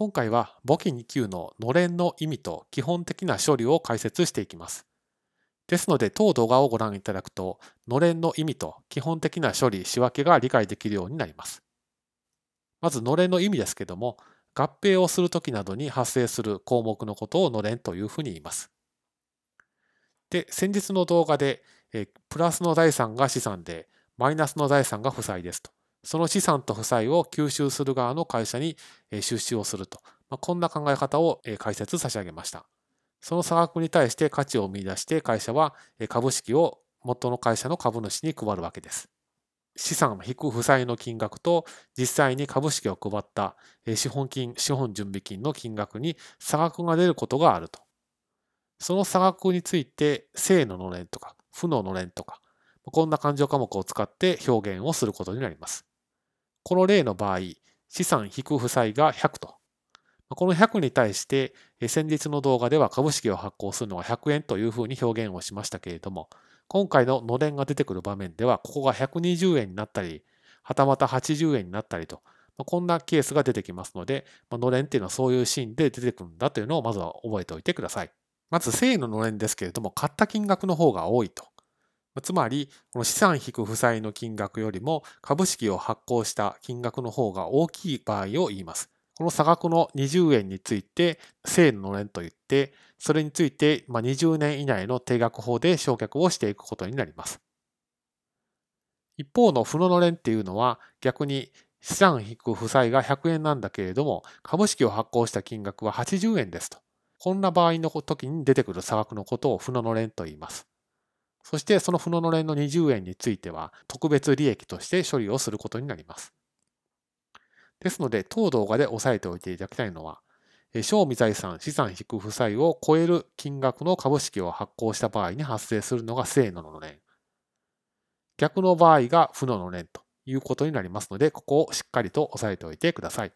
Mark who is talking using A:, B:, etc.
A: 今回は簿記2級ののれんの意味と基本的な処理を解説していきます。ですので、当動画をご覧いただくと、のれんの意味と基本的な処理、仕分けが理解できるようになります。まず、のれんの意味ですけども、合併をするときなどに発生する項目のことをのれんというふうに言います。で、先日の動画で、えプラスの財産が資産で、マイナスの財産が負債ですと。その資産と負債を吸収する側の会社に出資をすると。まあ、こんな考え方を解説差し上げました。その差額に対して価値を見出して会社は株式を元の会社の株主に配るわけです。資産引く負債の金額と実際に株式を配った資本金、資本準備金の金額に差額が出ることがあると。その差額について正ののれんとか負ののれんとかこんな勘定科目を使って表現をすることになります。この例の場合、資産引く負債が100とこの100に対して、先日の動画では株式を発行するのは100円というふうに表現をしましたけれども、今回ののれんが出てくる場面では、ここが120円になったり、はたまた80円になったりと、こんなケースが出てきますので、のれんっていうのはそういうシーンで出てくるんだというのをまずは覚えておいてください。まず正ののれんですけれども、買った金額の方が多いと。つまり、この資産引く負債の金額よりも株式を発行した金額の方が大きい場合を言います。この差額の20円について、正ののれんといって、それについて20年以内の定額法で償却をしていくことになります。一方の負ののれんっていうのは逆に資産引く負債が100円なんだけれども、株式を発行した金額は80円ですと。こんな場合の時に出てくる差額のことを負ののれんと言います。そしてその負ののれんの20円については特別利益として処理をすることになります。ですので、当動画で押さえておいていただきたいのは、賞味財産、資産引く負債を超える金額の株式を発行した場合に発生するのが正ののれん。逆の場合が負ののれんということになりますので、ここをしっかりと押さえておいてください。